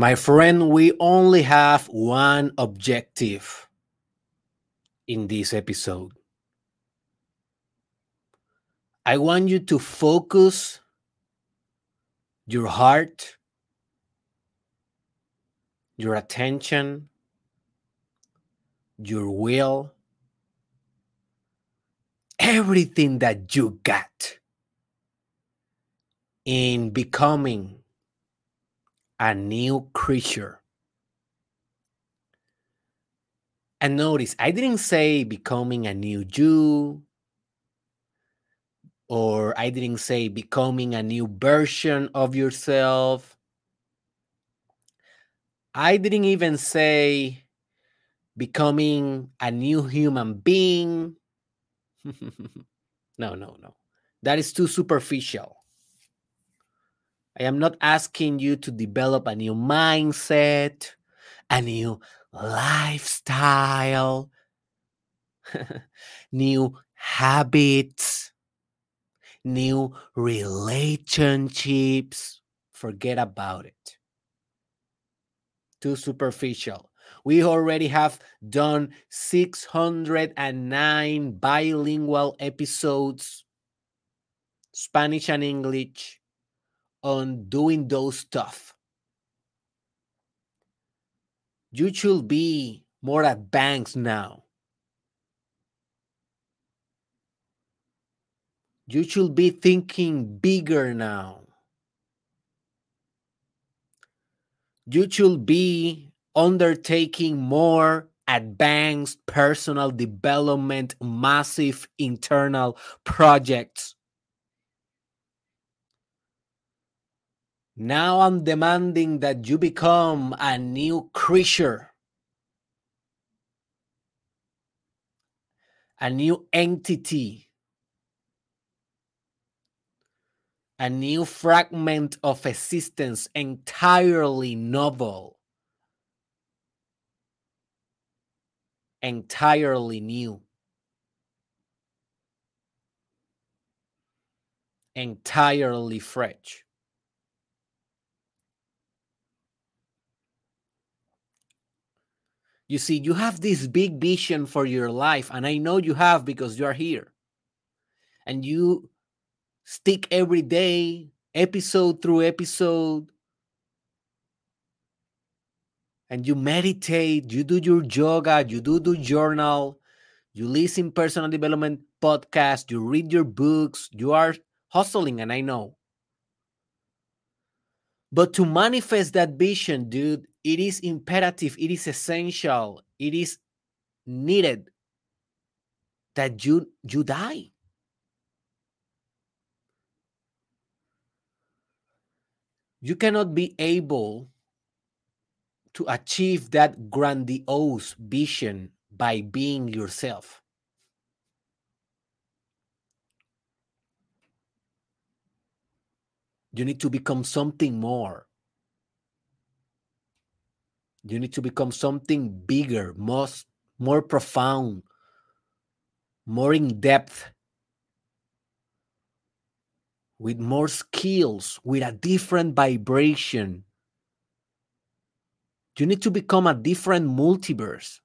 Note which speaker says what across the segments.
Speaker 1: My friend, we only have one objective in this episode. I want you to focus your heart, your attention, your will, everything that you got in becoming a new creature. And notice, I didn't say becoming a new Jew, or I didn't say becoming a new version of yourself. I didn't even say becoming a new human being. no, no, no. That is too superficial. I am not asking you to develop a new mindset, a new lifestyle, new habits, new relationships. Forget about it. Too superficial. We already have done 609 bilingual episodes, Spanish and English, on doing those stuff. You should be more advanced now. You should be thinking bigger now. You should be undertaking more advanced personal development, massive internal projects Now I'm demanding that you become a new creature, a new entity, a new fragment of existence entirely novel, entirely new. entirely fresh. You see, you have this big vision for your life, and I know you have because you are here. And you stick every day, episode through episode, and you meditate, you do your yoga, you do the journal, you listen personal development podcast, you read your books, you are hustling, and I know. But to manifest that vision, dude, it is imperative, it is essential, it is needed that you you die. You cannot be able to achieve that grandiose vision by being yourself. You need to become something more. You need to become something bigger, most more profound, more in depth, with more skills, with a different vibration. You need to become a different multiverse.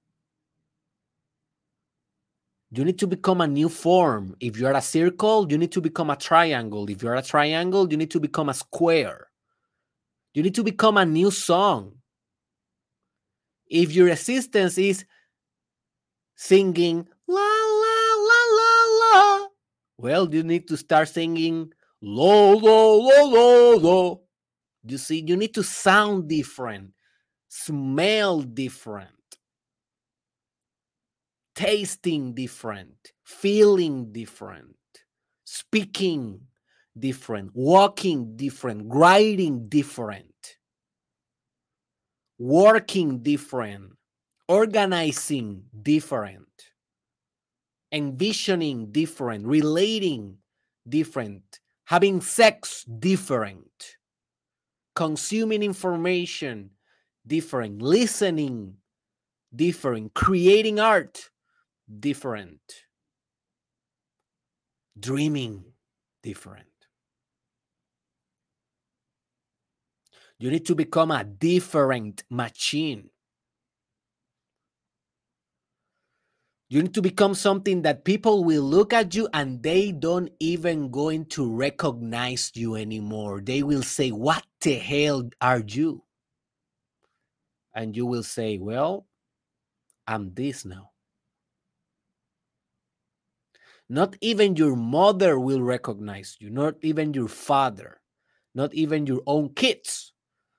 Speaker 1: You need to become a new form. If you are a circle, you need to become a triangle. If you're a triangle, you need to become a square. You need to become a new song. If your existence is singing la la la la la, well, you need to start singing lo lo lo lo lo. You see, you need to sound different, smell different, tasting different, feeling different, speaking different, walking different, writing different working different, organizing different, envisioning different, relating different, having sex different, consuming information different, listening different, creating art different, dreaming different. You need to become a different machine. You need to become something that people will look at you and they don't even going to recognize you anymore. They will say, What the hell are you? And you will say, Well, I'm this now. Not even your mother will recognize you, not even your father, not even your own kids,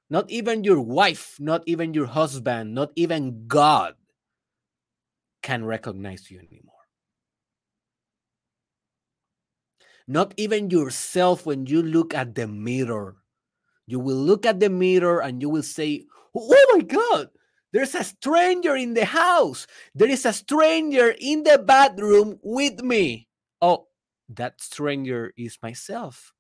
Speaker 1: not even your wife, not even your husband, not even God can recognize you anymore. Not even yourself when you look at the mirror. You will look at the mirror and you will say, Oh my God, there's a stranger in the house. There is a stranger in the bathroom with me. Oh, that stranger is myself.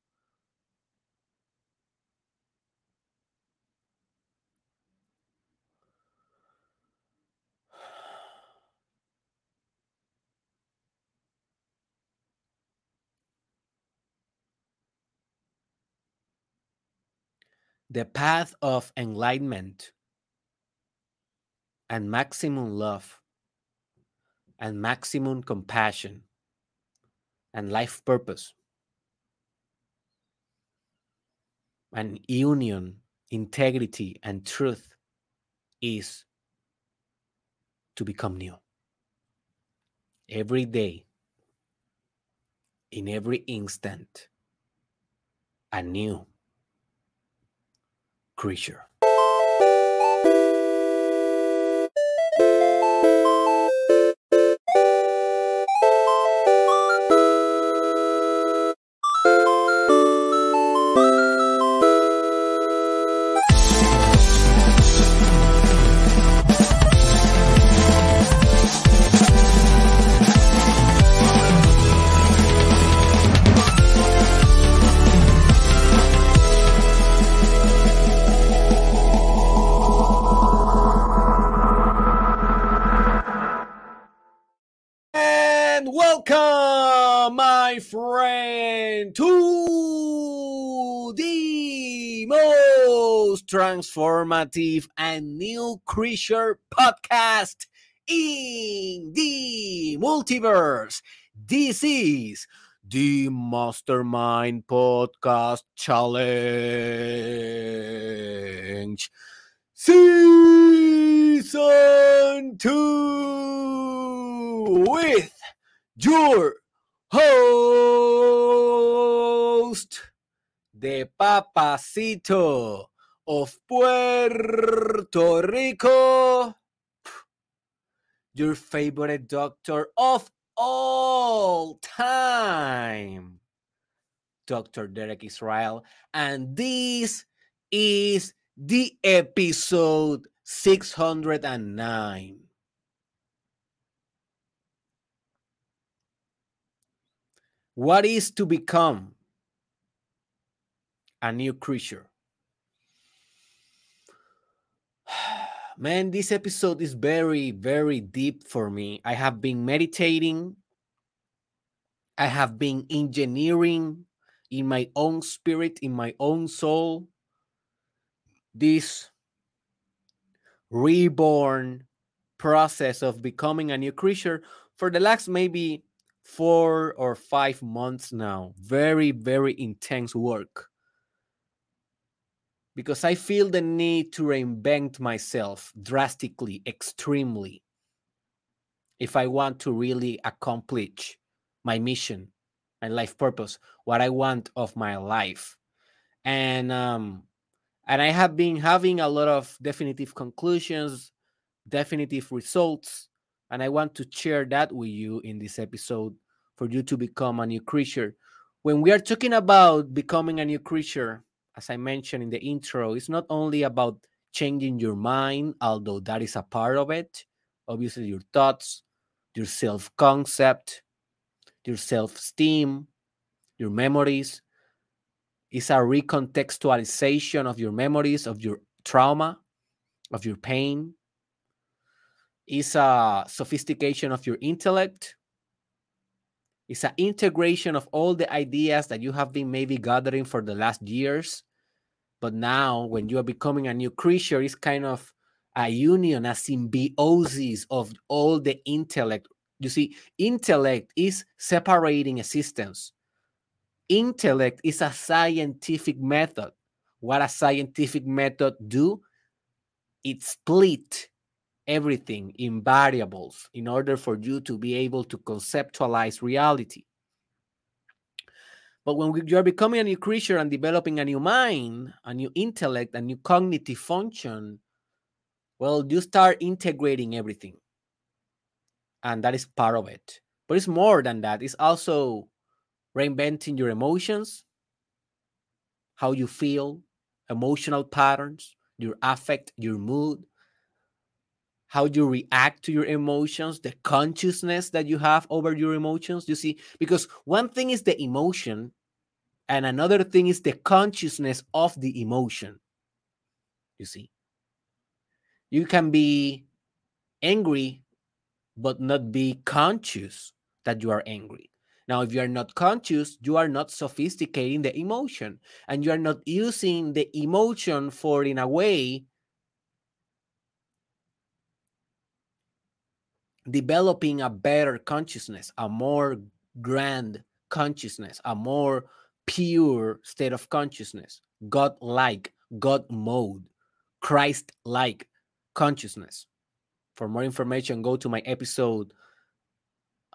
Speaker 1: the path of enlightenment and maximum love and maximum compassion and life purpose and union, integrity, and truth is to become new. Every day, in every instant, a new creature. Transformative and new creature podcast in the multiverse. This is the Mastermind Podcast Challenge Season 2 with your host, the Papacito of Puerto Rico, your favorite doctor of all time, Dr. Derek Israel. And this is the episode 609. What is to become a new creature? Man, this episode is very, very deep for me. I have been meditating, I have been engineering in my own spirit, in my own soul, this reborn process of becoming a new creature for the last maybe four or five months now. Very, very intense work. Because I feel the need to reinvent myself drastically, extremely, if I want to really accomplish my mission, my life purpose, what I want of my life. And um, and I have been having a lot of definitive conclusions, definitive results, and I want to share that with you in this episode for you to become a new creature. When we are talking about becoming a new creature, as I mentioned in the intro, it's not only about changing your mind, although that is a part of it. Obviously, your thoughts, your self concept, your self esteem, your memories. It's a recontextualization of your memories, of your trauma, of your pain. It's a sophistication of your intellect. It's an integration of all the ideas that you have been maybe gathering for the last years But now, when you are becoming a new creature, it's kind of a union, a symbiosis of all the intellect. You see, intellect is separating existence. Intellect is a scientific method. What a scientific method do? It split everything in variables in order for you to be able to conceptualize reality. But when you're becoming a new creature and developing a new mind, a new intellect, a new cognitive function, well, you start integrating everything. And that is part of it. But it's more than that. It's also reinventing your emotions, how you feel, emotional patterns, your affect, your mood, how you react to your emotions, the consciousness that you have over your emotions. You see, because one thing is the emotion, and another thing is the consciousness of the emotion. You see, you can be angry, but not be conscious that you are angry. Now, if you are not conscious, you are not sophisticating the emotion and you are not using the emotion for, in a way, developing a better consciousness, a more grand consciousness, a more pure state of consciousness, God like, God mode, Christ like consciousness. For more information, go to my episode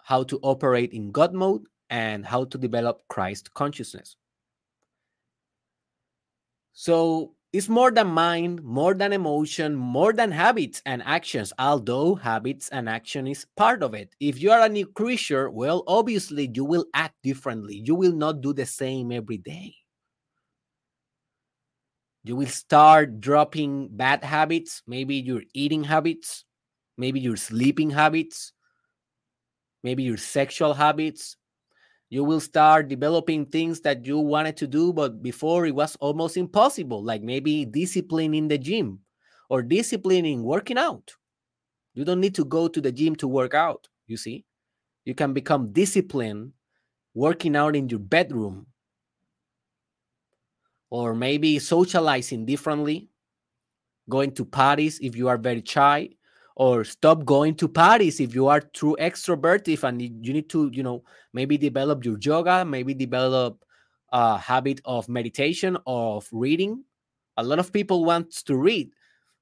Speaker 1: How to Operate in God Mode and How to Develop Christ Consciousness. So, it's more than mind, more than emotion, more than habits and actions, although habits and action is part of it. If you are a new creature, well, obviously you will act differently. You will not do the same every day. You will start dropping bad habits, maybe your eating habits, maybe your sleeping habits, maybe your sexual habits, you will start developing things that you wanted to do, but before it was almost impossible, like maybe discipline in the gym or discipline in working out. You don't need to go to the gym to work out, you see. You can become disciplined working out in your bedroom or maybe socializing differently, going to parties if you are very shy, or stop going to parties if you are too extroverted and you need to you know maybe develop your yoga maybe develop a habit of meditation of reading. A lot of people want to read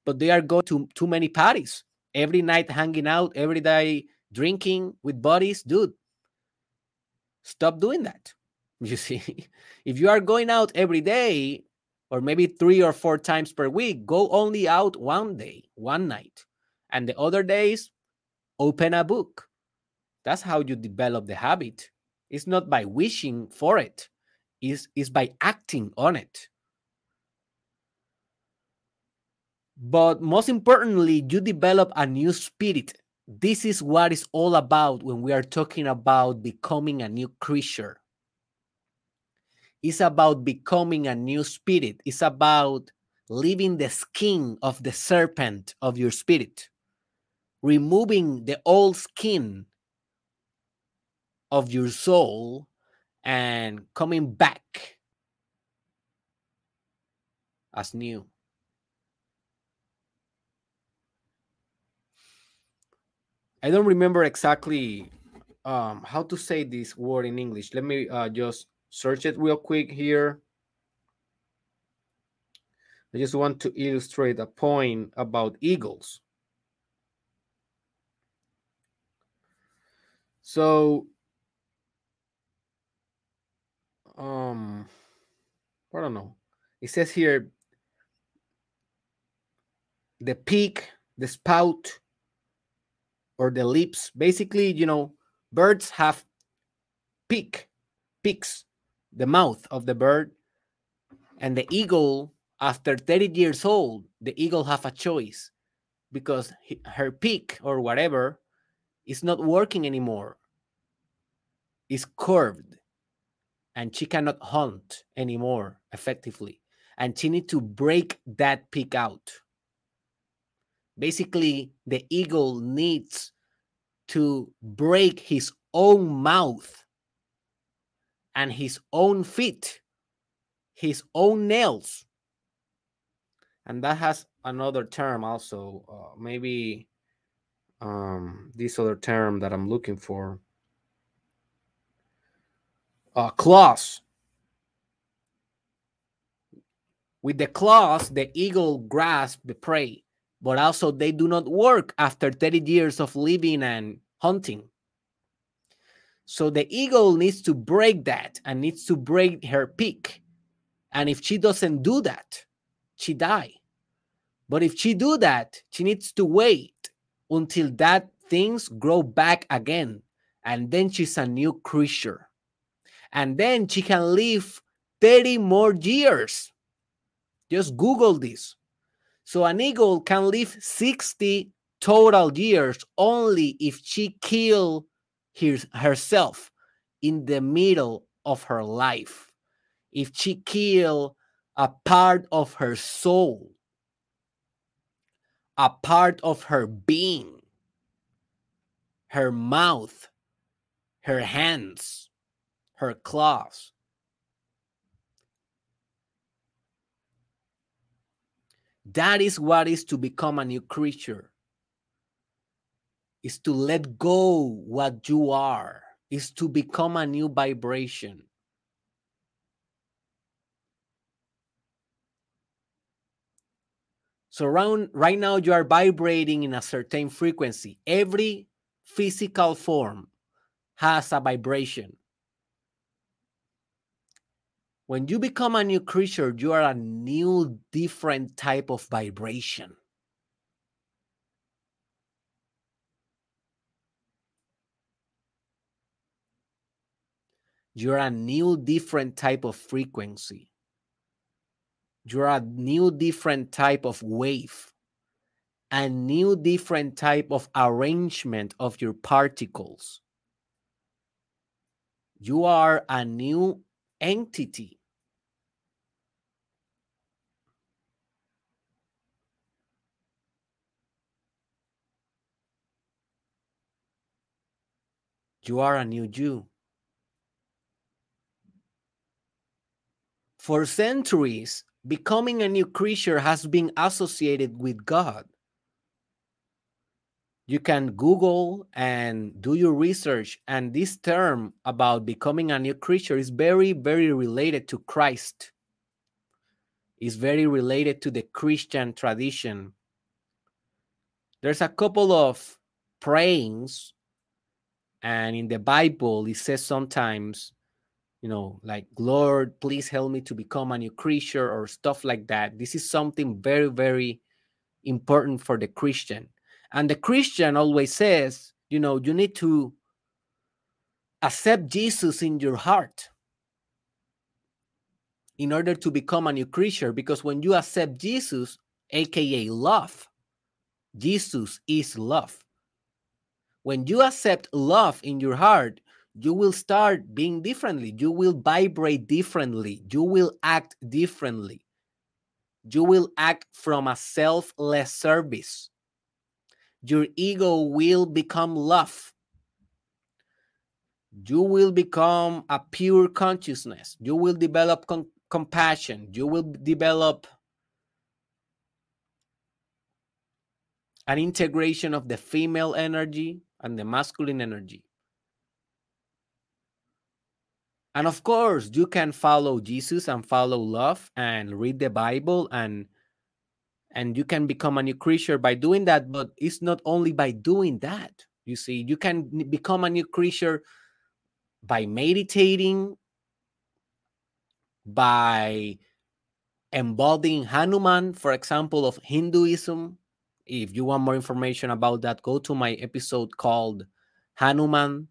Speaker 1: but they are going to too many parties. Every night hanging out every day drinking with buddies dude stop doing that. You see if you are going out every day or maybe three or four times per week go only out one day one night and the other days open a book. That's how you develop the habit. It's not by wishing for it. It's, it's by acting on it. But most importantly you develop a new spirit. This is what it's all about when we are talking about becoming a new creature. It's about becoming a new spirit. It's about leaving the skin of the serpent of your spirit removing the old skin of your soul and coming back as new. I don't remember exactly um, how to say this word in English. Let me uh, just search it real quick here. I just want to illustrate a point about eagles. So, um, I don't know. It says here the peak, the spout, or the lips. Basically, you know, birds have peak, peaks, the mouth of the bird, and the eagle. After 30 years old, the eagle have a choice because her peak or whatever is not working anymore. Is curved and she cannot hunt anymore effectively. And she needs to break that peak out. Basically, the eagle needs to break his own mouth and his own feet, his own nails, and that has another term also uh, maybe um, this other term that i'm looking for uh, claws with the claws the eagle grasps the prey but also they do not work after 30 years of living and hunting so the eagle needs to break that and needs to break her peak and if she doesn't do that she die but if she do that, she needs to wait until that things grow back again. And then she's a new creature. And then she can live 30 more years. Just Google this. So an eagle can live 60 total years only if she kill his, herself in the middle of her life. If she kill a part of her soul a part of her being, her mouth, her hands, her claws. That is what is to become a new creature. Is to let go what you are, is to become a new vibration. So around, right now you are vibrating in a certain frequency. Every physical form has a vibration. When you become a new creature, you are a new, different type of vibration. You're a new, different type of frequency. You're a new different type of wave. A new different type of arrangement of your particles. You are a new entity you are a new Jew. for centuries becoming a new creature has been associated with God. You can Google and do your research, and this term about becoming a new creature is very, very related to Christ. Is very related to the Christian tradition. There's a couple of prayings, and in the Bible, it says sometimes you know, like, Lord, please help me to become a new creature or stuff like that. This is something very, very important for the Christian. And the Christian always says, you know, you need to accept Jesus in your heart in order to become a new creature. Because when you accept Jesus, aka love, Jesus is love. When you accept love in your heart, you will start being differently. You will vibrate differently. You will act differently. You will act from a selfless service. Your ego will become love. You will become a pure consciousness. You will develop com compassion. You will develop an integration of the female energy and the masculine energy and of course, you can follow Jesus and follow love and read the Bible and and you can become a new creature by doing that, but it's not only by doing that. You see, you can become a new creature by meditating, by embodying Hanuman, for example, of Hinduism. If you want more information about that, go to my episode called Hanuman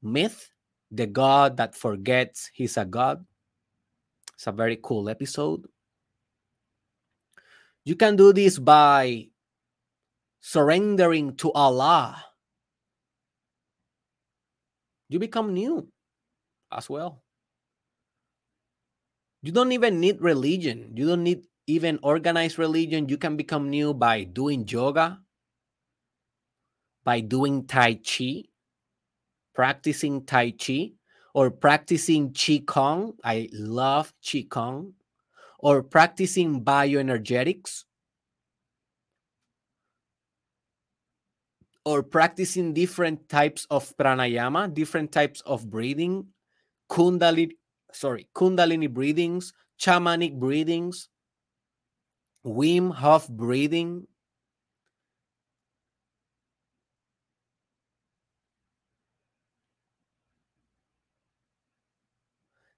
Speaker 1: Myth the God that forgets he's a God. It's a very cool episode. You can do this by surrendering to Allah. You become new as well. You don't even need religion. You don't need even organized religion. You can become new by doing yoga, by doing Tai Chi, practicing Tai Chi or practicing Qi Kong. I love Qi Kong. or practicing bioenergetics or practicing different types of pranayama, different types of breathing, kundalini, sorry, kundalini breathings, shamanic breathings, Wim Hof breathing.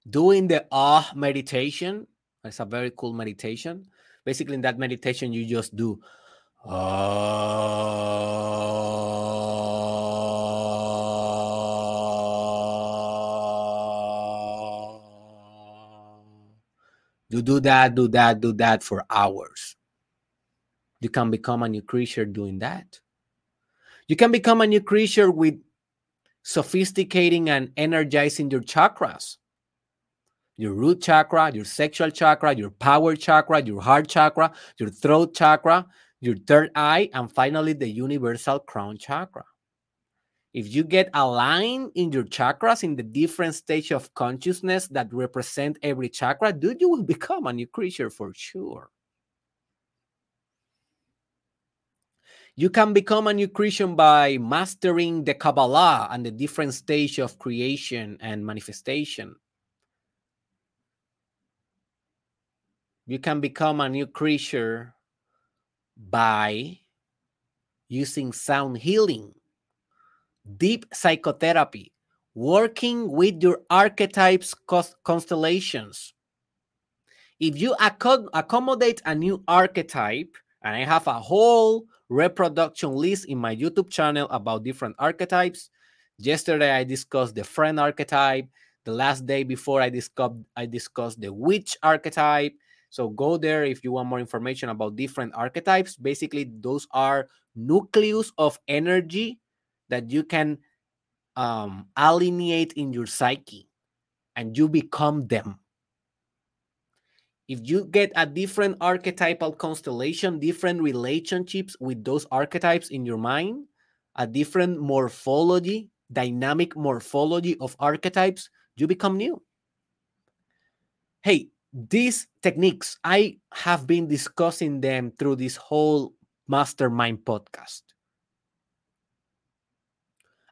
Speaker 1: Doing the ah meditation. It's a very cool meditation. Basically, in that meditation, you just do You do that, do that, do that for hours. You can become a new creature doing that. You can become a new creature with sophisticating and energizing your chakras your root chakra, your sexual chakra, your power chakra, your heart chakra, your throat chakra, your third eye, and finally the universal crown chakra. If you get aligned in your chakras in the different stage of consciousness that represent every chakra, dude, you will become a new creature for sure. You can become a new creature by mastering the Kabbalah and the different stage of creation and manifestation. You can become a new creature by using sound healing, deep psychotherapy, working with your archetypes constellations. If you accommodate a new archetype, and I have a whole reproduction list in my YouTube channel about different archetypes. Yesterday I discussed the friend archetype. The last day before I discussed I discussed the witch archetype. So go there if you want more information about different archetypes. Basically, those are nucleus of energy that you can um, alienate in your psyche and you become them. If you get a different archetypal constellation, different relationships with those archetypes in your mind, a different morphology, dynamic morphology of archetypes, you become new. Hey, these techniques, I have been discussing them through this whole mastermind podcast.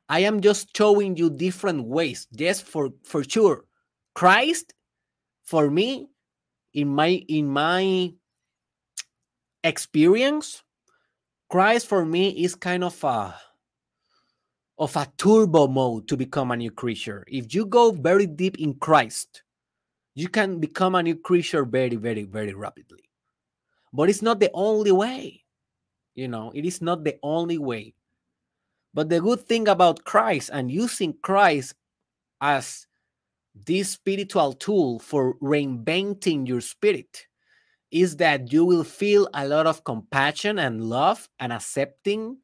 Speaker 1: I am just showing you different ways. Yes, for for sure. Christ, for me, in my in my experience, Christ for me is kind of a of a turbo mode to become a new creature. If you go very deep in Christ, you can become a new creature very, very, very rapidly. But it's not the only way. You know, it is not the only way. But the good thing about Christ and using Christ as this spiritual tool for reinventing your spirit is that you will feel a lot of compassion and love and accepting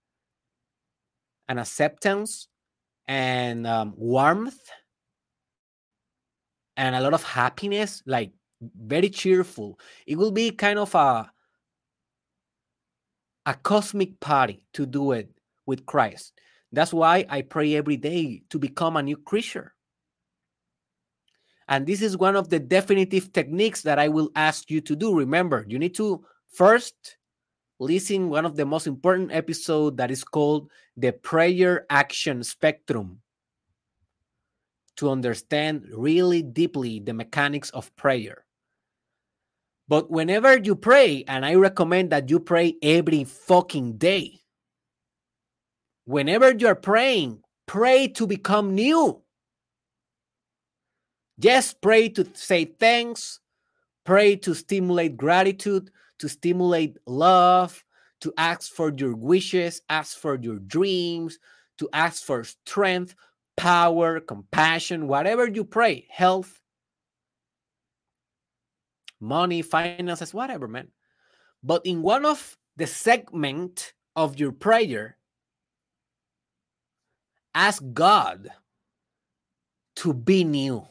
Speaker 1: and acceptance and um, warmth and a lot of happiness, like very cheerful. It will be kind of a a cosmic party to do it with Christ. That's why I pray every day to become a new creature. And this is one of the definitive techniques that I will ask you to do. Remember, you need to first listen one of the most important episode that is called the prayer action spectrum to understand really deeply the mechanics of prayer. But whenever you pray, and I recommend that you pray every fucking day, whenever you're praying, pray to become new. Yes, pray to say thanks, pray to stimulate gratitude, to stimulate love, to ask for your wishes, ask for your dreams, to ask for strength, power, compassion, whatever you pray, health, money, finances, whatever, man. But in one of the segment of your prayer, ask God to be new,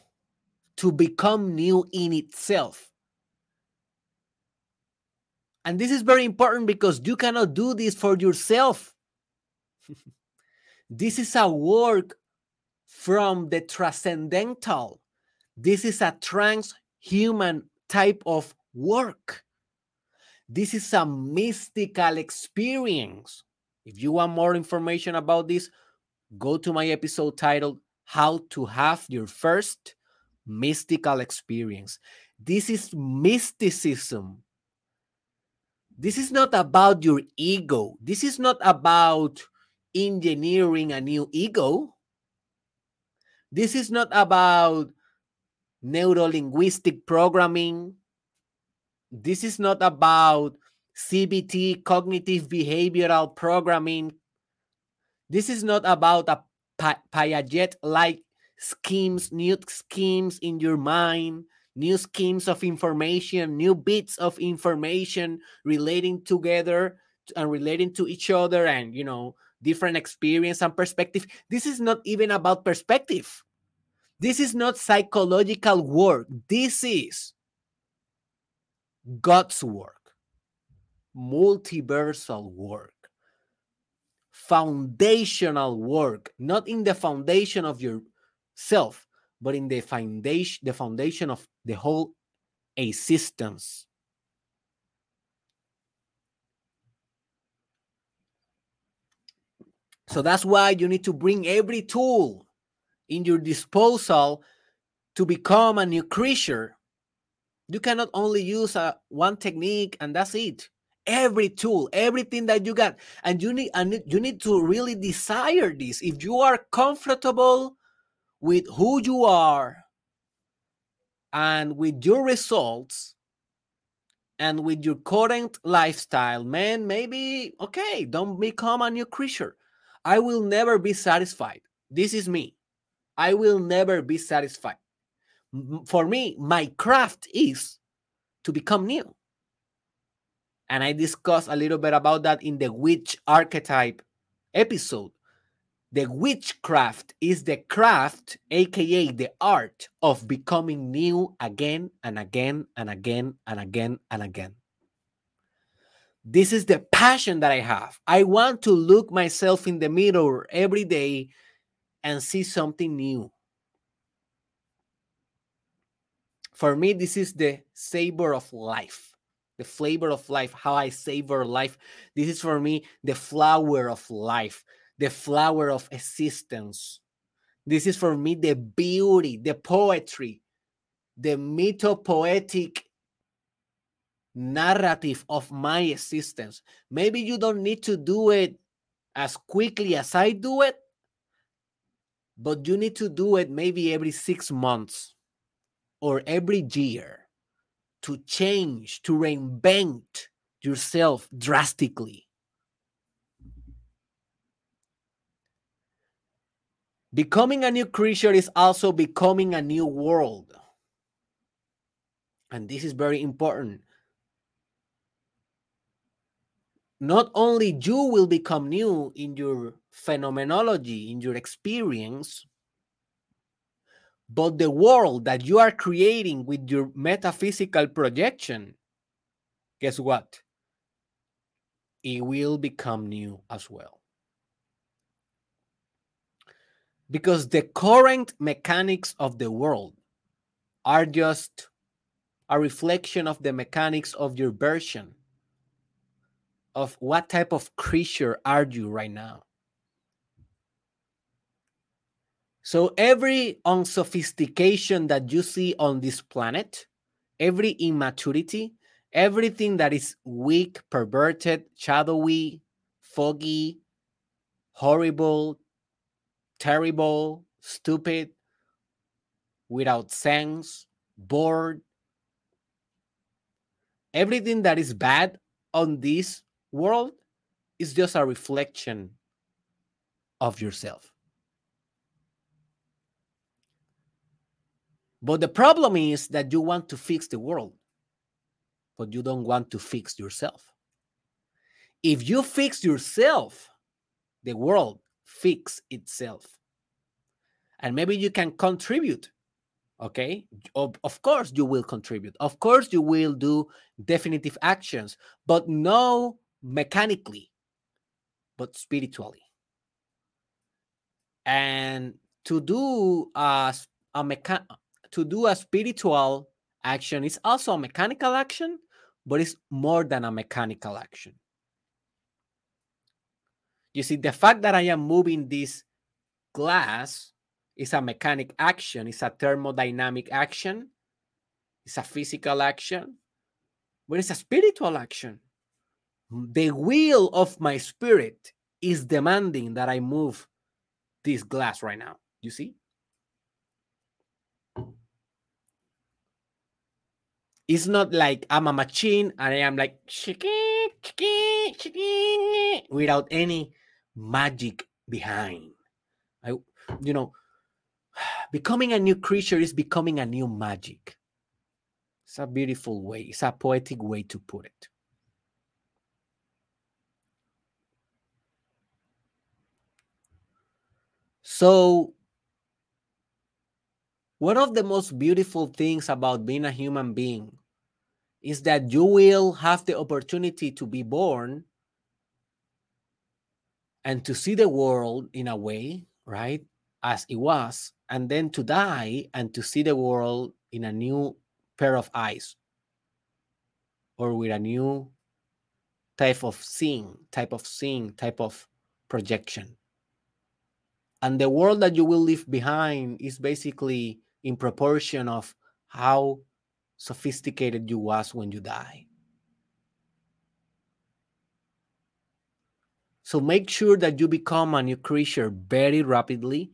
Speaker 1: to become new in itself. And this is very important because you cannot do this for yourself. this is a work from the transcendental. This is a transhuman type of work. This is a mystical experience. If you want more information about this, go to my episode titled How to Have Your First Mystical Experience. This is mysticism. This is not about your ego. This is not about engineering a new ego. This is not about neurolinguistic programming. This is not about CBT, cognitive behavioral programming. This is not about a Piaget like schemes, new schemes in your mind, new schemes of information, new bits of information relating together and relating to each other and, you know, different experience and perspective. This is not even about perspective. This is not psychological work. This is God's work, multiversal work, foundational work, not in the foundation of yourself, but in the foundation, the foundation of the whole existence. So that's why you need to bring every tool in your disposal to become a new creature. You cannot only use a, uh, one technique and that's it. Every tool, everything that you got, and you need and you need to really desire this. If you are comfortable with who you are and with your results, and with your current lifestyle, man, maybe okay, don't become a new creature. I will never be satisfied. This is me. I will never be satisfied. For me, my craft is to become new. And I discussed a little bit about that in the witch archetype episode. The witchcraft is the craft, aka the art of becoming new again and again and again and again and again. This is the passion that I have. I want to look myself in the mirror every day and see something new. For me, this is the savor of life, the flavor of life, how I savor life. This is for me the flower of life, the flower of existence. This is for me the beauty, the poetry, the mythopoetic narrative of my existence. Maybe you don't need to do it as quickly as I do it, but you need to do it maybe every six months or every year to change, to reinvent yourself drastically. Becoming a new creature is also becoming a new world. And this is very important. not only you will become new in your phenomenology, in your experience, but the world that you are creating with your metaphysical projection, guess what? It will become new as well. Because the current mechanics of the world are just a reflection of the mechanics of your version of what type of creature are you right now. So every unsophistication that you see on this planet, every immaturity, everything that is weak, perverted, shadowy, foggy, horrible, terrible, stupid, without sense, bored, everything that is bad on this world is just a reflection of yourself. But the problem is that you want to fix the world, but you don't want to fix yourself. If you fix yourself, the world fix itself. And maybe you can contribute. Okay. Of, of course, you will contribute. Of course, you will do definitive actions, but no mechanically, but spiritually. And to do a, a mecha- to do a spiritual action is also a mechanical action, but it's more than a mechanical action. You see, the fact that I am moving this glass is a mechanic action, it's a thermodynamic action, it's a physical action, but it's a spiritual action. The will of my spirit is demanding that I move this glass right now. You see? It's not like I'm a machine and I am like without any magic behind. I, you know, becoming a new creature is becoming a new magic. It's a beautiful way, it's a poetic way to put it. So, one of the most beautiful things about being a human being is that you will have the opportunity to be born and to see the world in a way, right, as it was, and then to die and to see the world in a new pair of eyes or with a new type of seeing, type of seeing, type of projection. And the world that you will leave behind is basically in proportion of how sophisticated you was when you die. So make sure that you become a new creature very rapidly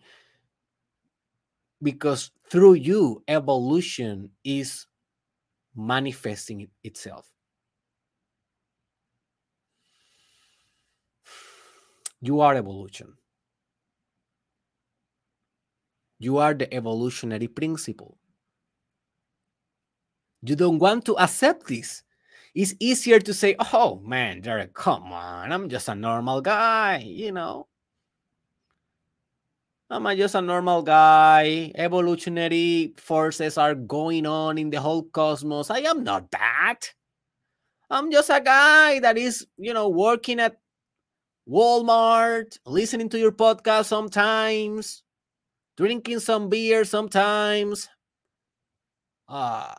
Speaker 1: because through you, evolution is manifesting itself. You are evolution. You are the evolutionary principle. You don't want to accept this it's easier to say, oh man, Derek, come on, I'm just a normal guy, you know. I'm just a normal guy. Evolutionary forces are going on in the whole cosmos. I am not that. I'm just a guy that is, you know, working at Walmart, listening to your podcast sometimes, drinking some beer sometimes, uh,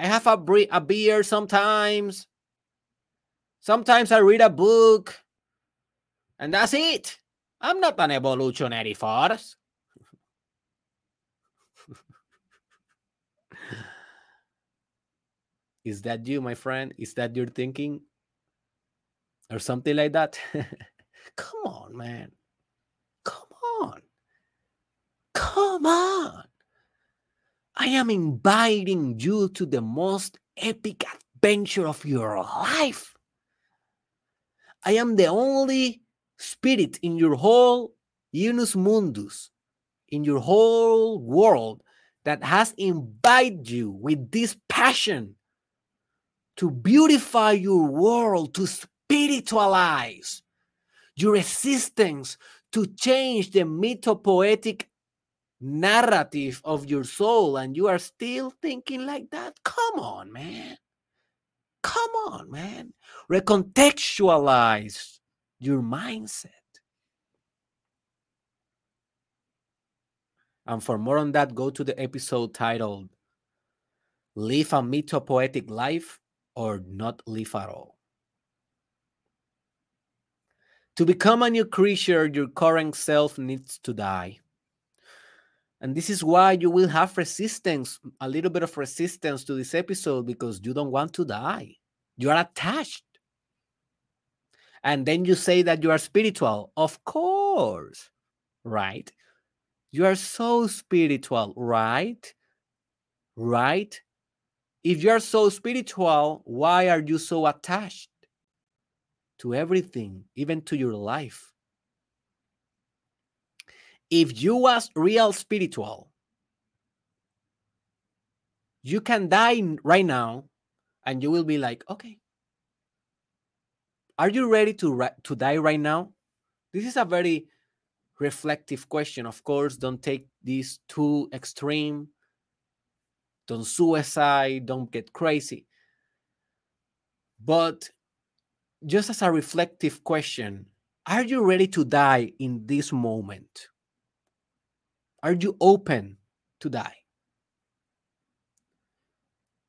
Speaker 1: I have a, a beer sometimes. Sometimes I read a book. And that's it. I'm not an evolutionary force. Is that you, my friend? Is that your thinking? Or something like that? Come on, man. Come on. Come on. I am inviting you to the most epic adventure of your life. I am the only spirit in your whole Unus Mundus, in your whole world that has invited you with this passion to beautify your world, to spiritualize your existence, to change the mythopoetic narrative of your soul and you are still thinking like that, come on, man. Come on, man. Recontextualize your mindset. And for more on that, go to the episode titled Live a Mythopoetic Life or Not Live at All. To become a new creature, your current self needs to die. And this is why you will have resistance, a little bit of resistance to this episode because you don't want to die. You are attached. And then you say that you are spiritual. Of course, right? You are so spiritual, right? Right? If you are so spiritual, why are you so attached to everything, even to your life? If you was real spiritual you can die right now and you will be like okay. Are you ready to to die right now? This is a very reflective question. Of course don't take this too extreme. Don't suicide. Don't get crazy. But just as a reflective question are you ready to die in this moment are you open to die?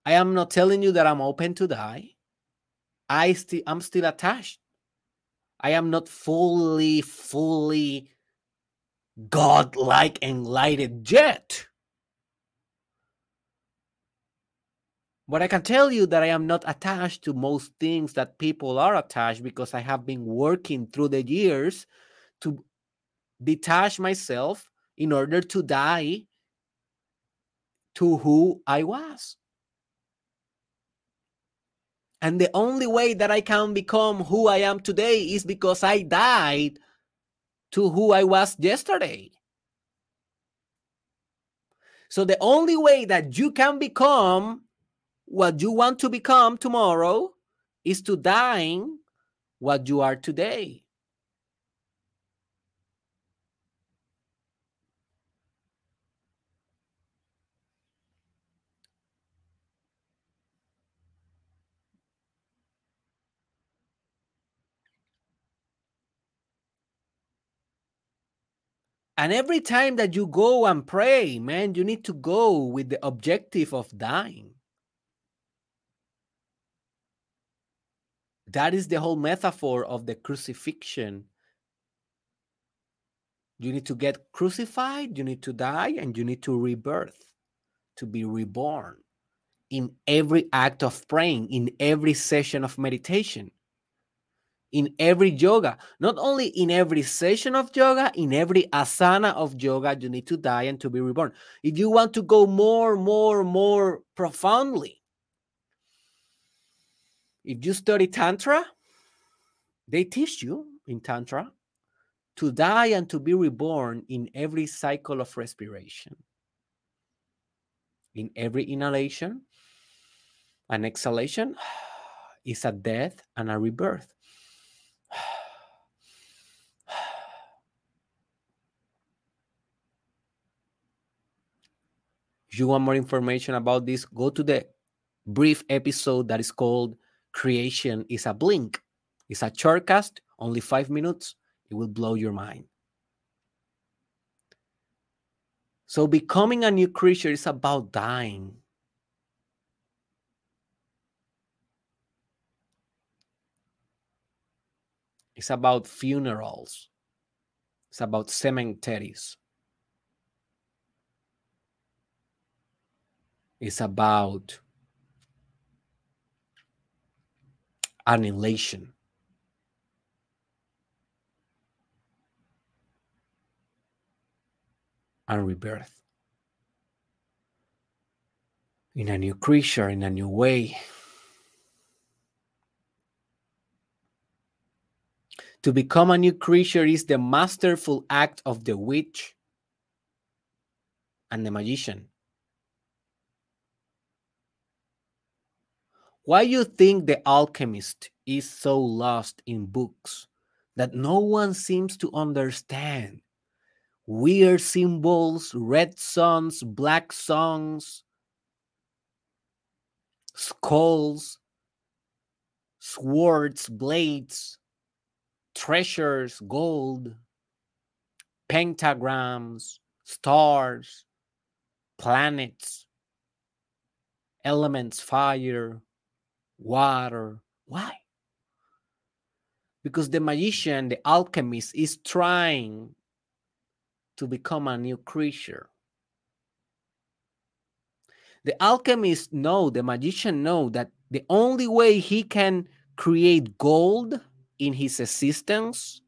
Speaker 1: I am not telling you that I'm open to die. I still I'm still attached. I am not fully, fully God-like enlightened yet. But I can tell you that I am not attached to most things that people are attached because I have been working through the years to detach myself in order to die to who I was. And the only way that I can become who I am today is because I died to who I was yesterday. So the only way that you can become what you want to become tomorrow is to dying what you are today. And every time that you go and pray, man, you need to go with the objective of dying. That is the whole metaphor of the crucifixion. You need to get crucified, you need to die, and you need to rebirth, to be reborn in every act of praying, in every session of meditation, in every yoga. Not only in every session of yoga, in every asana of yoga, you need to die and to be reborn. If you want to go more, more, more profoundly, if you study Tantra, they teach you in Tantra to die and to be reborn in every cycle of respiration. In every inhalation and exhalation is a death and a rebirth. If you want more information about this, go to the brief episode that is called creation is a blink. It's a shortcast, only five minutes. It will blow your mind. So, becoming a new creature is about dying. It's about funerals. It's about cemeteries. It's about annihilation and rebirth in a new creature, in a new way. To become a new creature is the masterful act of the witch and the magician. Why you think the alchemist is so lost in books that no one seems to understand? Weird symbols, red suns, black songs, skulls, swords, blades, treasures, gold, pentagrams, stars, planets, elements, fire, water. Why? Because the magician, the alchemist, is trying to become a new creature. The alchemist know, the magician know that the only way he can create gold in his existence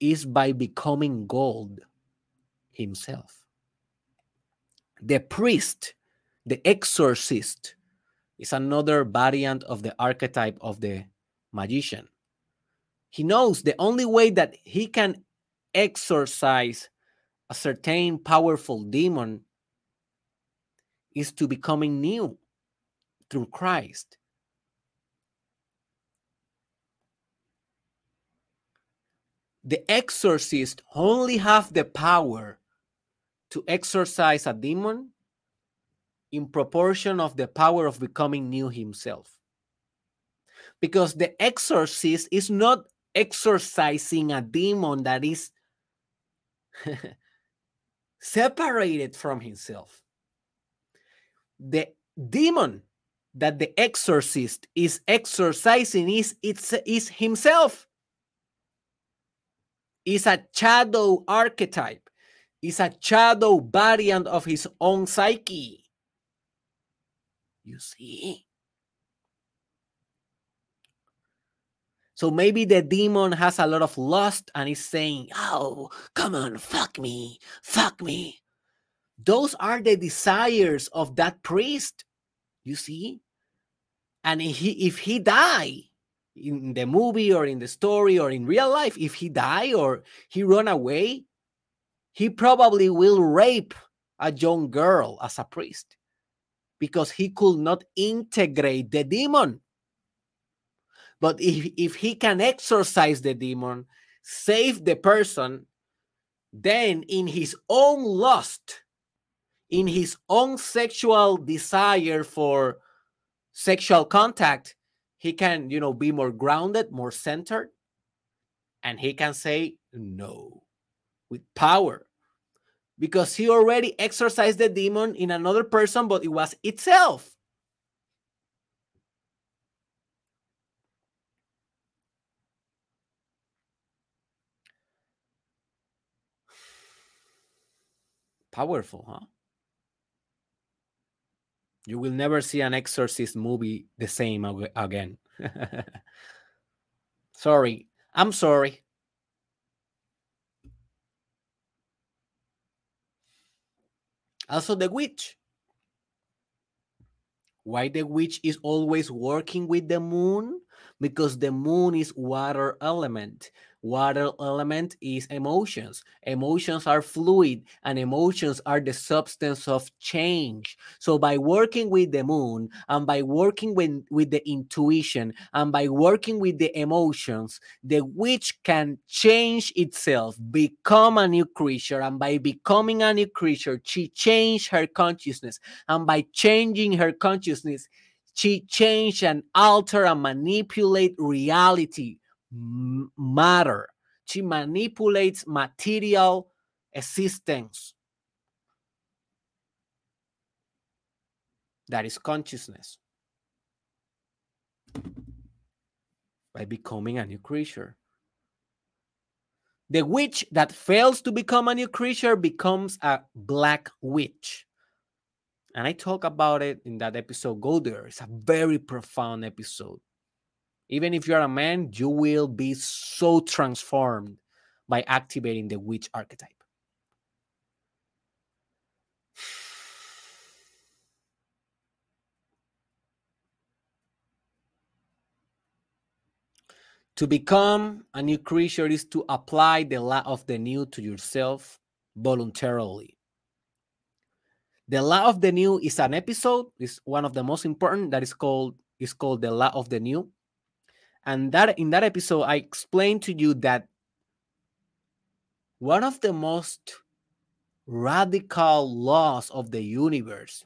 Speaker 1: is by becoming gold himself. The priest, the exorcist, is another variant of the archetype of the magician. He knows the only way that he can exorcise a certain powerful demon is to becoming new through Christ. The exorcist only have the power to exorcise a demon in proportion of the power of becoming new himself. Because the exorcist is not exorcising a demon that is separated from himself. The demon that the exorcist is exorcising is it's is himself is a shadow archetype is a shadow variant of his own psyche. You see? So maybe the demon has a lot of lust and is saying oh come on fuck me fuck me. Those are the desires of that priest you see? And if he if he die in the movie or in the story or in real life if he die or he run away he probably will rape a young girl as a priest because he could not integrate the demon. But if, if he can exorcise the demon save the person then in his own lust in his own sexual desire for sexual contact, he can, you know, be more grounded, more centered, and he can say no with power because he already exorcised the demon in another person, but it was itself. Powerful, huh? You will never see an Exorcist movie the same again. sorry. I'm sorry. Also, the witch. Why the witch is always working with the moon? Because the moon is water element water element is emotions. Emotions are fluid and emotions are the substance of change. So by working with the moon and by working with, with the intuition and by working with the emotions the witch can change itself become a new creature and by becoming a new creature she changed her consciousness. And by changing her consciousness she change and alter and manipulate reality matter. She manipulates material existence. That is consciousness. By becoming a new creature. The witch that fails to become a new creature becomes a black witch. And I talk about it in that episode. Go there. It's a very profound episode. Even if you're a man, you will be so transformed by activating the witch archetype. To become a new creature is to apply the law of the new to yourself voluntarily. The law of the new is an episode, is one of the most important that is called is called the law of the new. And that in that episode, I explained to you that one of the most radical laws of the universe,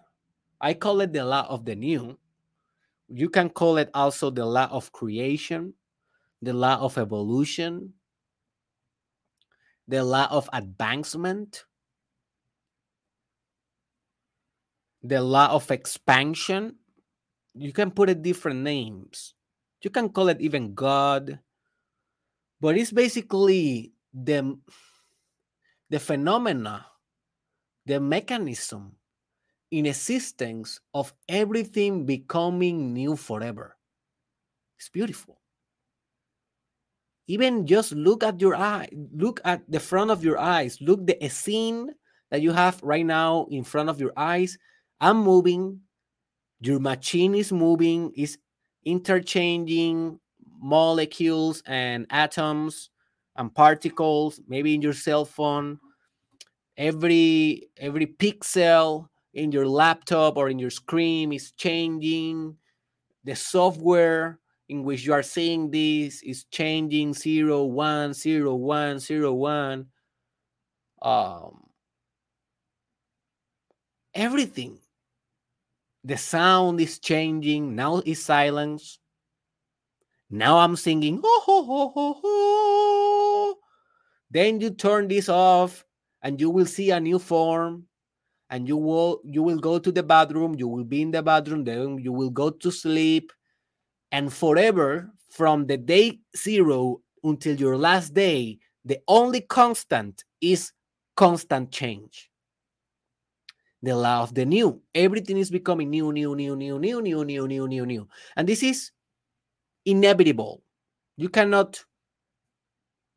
Speaker 1: I call it the law of the new. You can call it also the law of creation, the law of evolution, the law of advancement, the law of expansion. You can put it different names. You can call it even God, but it's basically the the phenomena, the mechanism in existence of everything becoming new forever. It's beautiful. Even just look at your eye, look at the front of your eyes, look the scene that you have right now in front of your eyes. I'm moving, your machine is moving, is interchanging molecules and atoms and particles maybe in your cell phone. Every every pixel in your laptop or in your screen is changing. The software in which you are seeing this is changing zero one zero one zero one. Um everything the sound is changing. Now it's silence. Now I'm singing. Ho, ho, ho, ho, ho. Then you turn this off and you will see a new form. and you will you will go to the bathroom you will be in the bathroom then you will go to sleep and forever from the day zero until your last day the only constant is constant change the law of the new. Everything is becoming new new new new new new new new new new. And this is inevitable. You cannot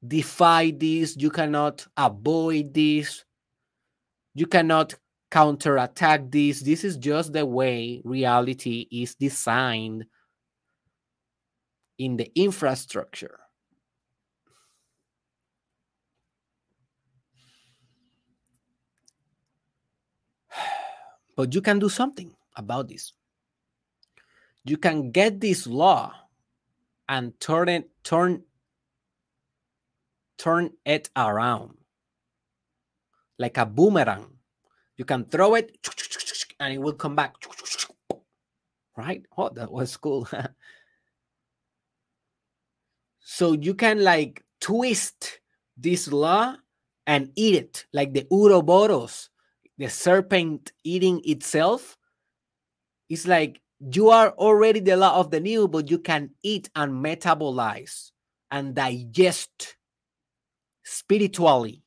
Speaker 1: defy this. You cannot avoid this. You cannot counterattack this. This is just the way reality is designed in the infrastructure. But you can do something about this. You can get this law and turn it turn turn it around like a boomerang you can throw it and it will come back. Right? Oh, that was cool. so you can like twist this law and eat it like the Ouroboros, the serpent eating itself. It's like you are already the law of the new, but you can eat and metabolize and digest spiritually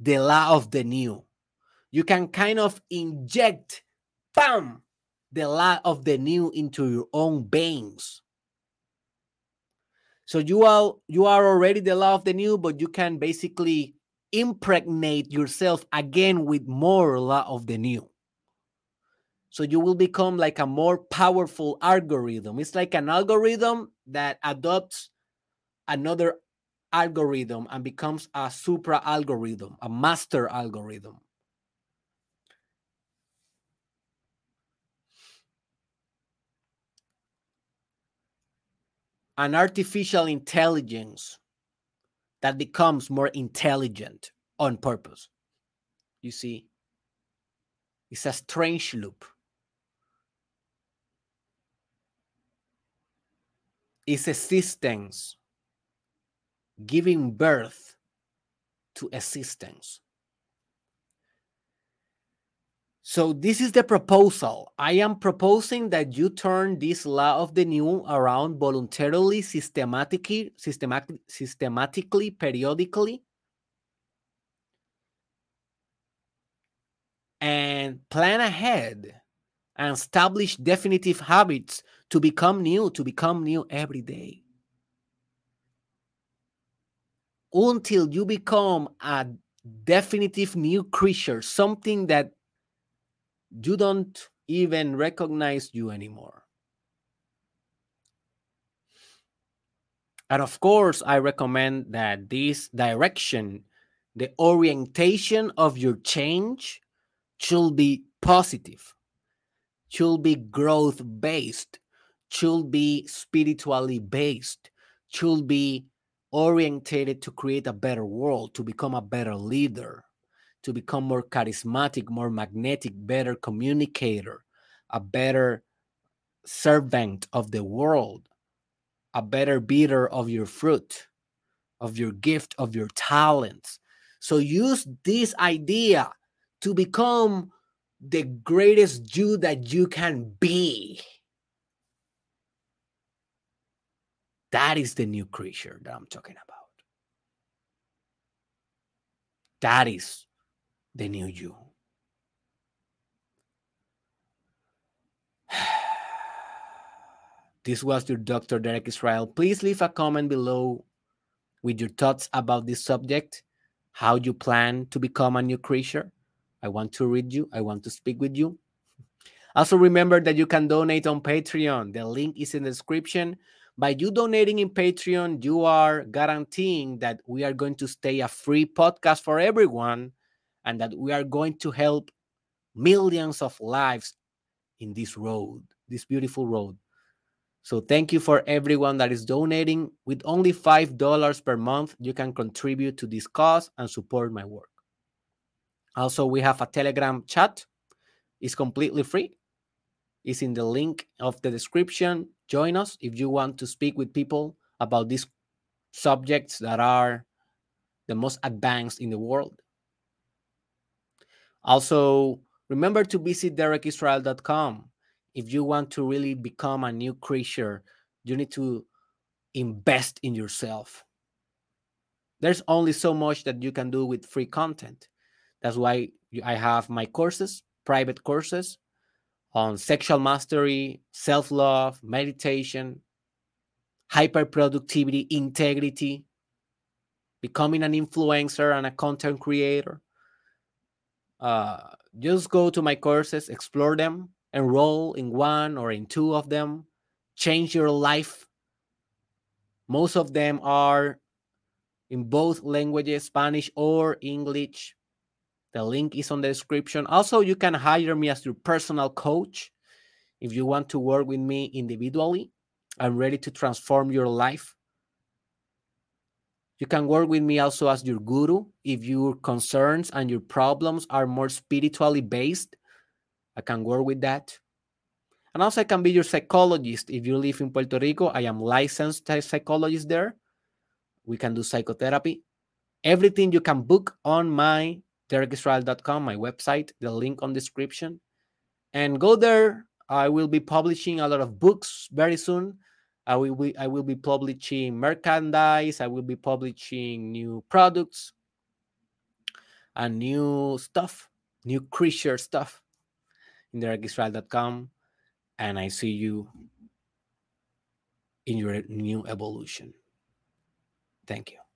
Speaker 1: the law of the new you can kind of inject, bam, the law of the new into your own veins. So you are you are already the law of the new, but you can basically impregnate yourself again with more of the new. So you will become like a more powerful algorithm. It's like an algorithm that adopts another algorithm and becomes a supra algorithm, a master algorithm. an artificial intelligence that becomes more intelligent on purpose. You see, it's a strange loop. It's existence giving birth to existence. So this is the proposal. I am proposing that you turn this law of the new around voluntarily, systematically, systematic, systematically, periodically, and plan ahead and establish definitive habits to become new, to become new every day. Until you become a definitive new creature, something that you don't even recognize you anymore. And of course, I recommend that this direction, the orientation of your change, should be positive, should be growth based, should be spiritually based, should be orientated to create a better world, to become a better leader, to become more charismatic, more magnetic, better communicator, a better servant of the world, a better beater of your fruit, of your gift, of your talents. So use this idea to become the greatest you that you can be. That is the new creature that I'm talking about. That is the new you. This was your Dr. Derek Israel. Please leave a comment below with your thoughts about this subject, how you plan to become a new creature. I want to read you, I want to speak with you. Also, remember that you can donate on Patreon. The link is in the description. By you donating in Patreon, you are guaranteeing that we are going to stay a free podcast for everyone and that we are going to help millions of lives in this road, this beautiful road. So thank you for everyone that is donating. With only $5 per month, you can contribute to this cause and support my work. Also, we have a Telegram chat. It's completely free. It's in the link of the description. Join us if you want to speak with people about these subjects that are the most advanced in the world. Also, Remember to visit derekisrael.com. If you want to really become a new creature, you need to invest in yourself. There's only so much that you can do with free content. That's why I have my courses, private courses on sexual mastery, self love, meditation, hyper productivity, integrity, becoming an influencer and a content creator. Uh, just go to my courses, explore them, enroll in one or in two of them, change your life. Most of them are in both languages, Spanish or English. The link is on the description. Also, you can hire me as your personal coach if you want to work with me individually. I'm ready to transform your life. You can work with me also as your guru if your concerns and your problems are more spiritually based. I can work with that. And also, I can be your psychologist if you live in Puerto Rico. I am licensed psychologist there. We can do psychotherapy. Everything you can book on my derekisrael.com, my website, the link on description. And go there. I will be publishing a lot of books very soon. I will be, I will be publishing merchandise. I will be publishing new products and new stuff, new creature stuff in derekisrael.com. And I see you in your new evolution. Thank you.